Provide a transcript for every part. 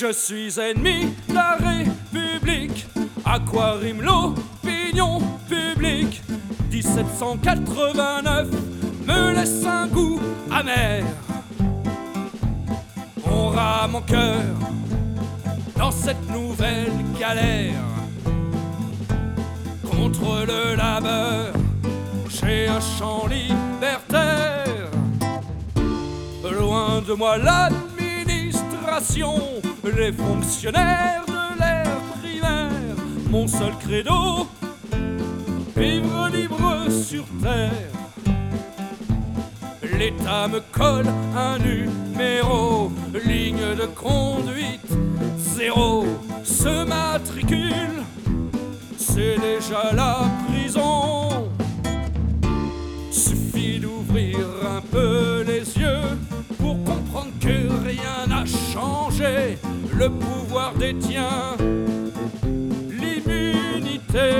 Je suis ennemi de la République. À quoi rime l'opinion publique 1789 me laisse un goût amer. On rame en cœur dans cette nouvelle galère contre le labeur chez un champ libertaire. Loin de moi l'administration, les fonctionnaires de l'ère primaire, mon seul credo, vivre libre sur terre. L'État me colle un numéro, ligne de conduite zéro, se matricule, c'est déjà la Le pouvoir détient l'immunité.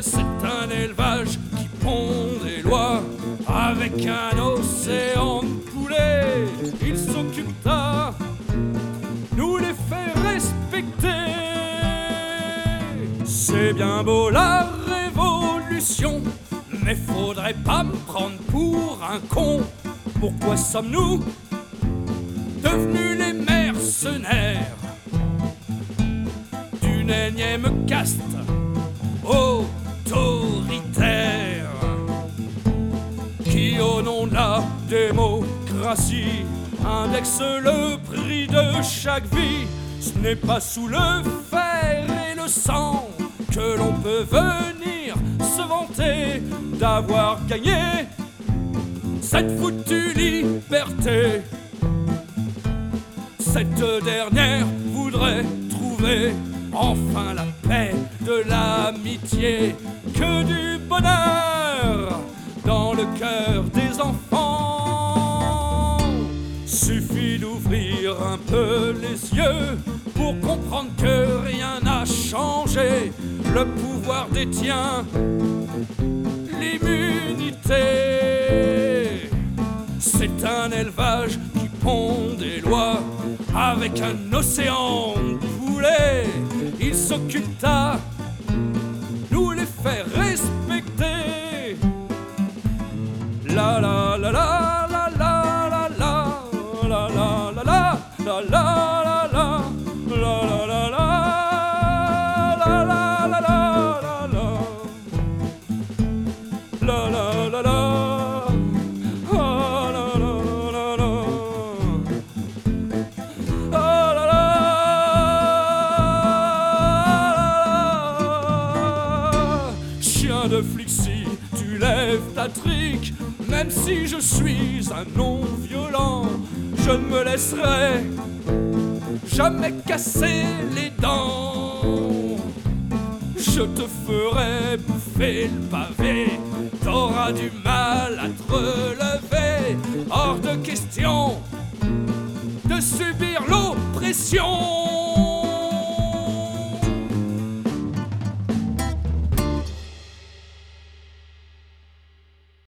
C'est un élevage qui pond des lois avec un océan de poulets. Il s'occupe à nous les faire respecter. C'est bien beau la révolution, mais faudrait pas me prendre pour un con. Pourquoi sommes-nous devenus caste autoritaire qui, au nom de la démocratie, indexe le prix de chaque vie. Ce n'est pas sous le fer et le sang que l'on peut venir se vanter d'avoir gagné cette foutue liberté. Cette dernière voudrait trouver enfin la paix de l'amitié, que du bonheur dans le cœur des enfants. Suffit d'ouvrir un peu les yeux pour comprendre que rien n'a changé. Le pouvoir détient l'immunité. C'est un élevage qui pond des lois avec un océan de poulets. Il s'occupe à nous les faire respecter. La la la la la la la la la la la la la la la la la la De flic, si tu lèves ta trique, même si je suis un non-violent, je ne me laisserai jamais casser les dents. Je te ferai bouffer le pavé, t'auras du mal à te relever. Hors de question de subir l'oppression.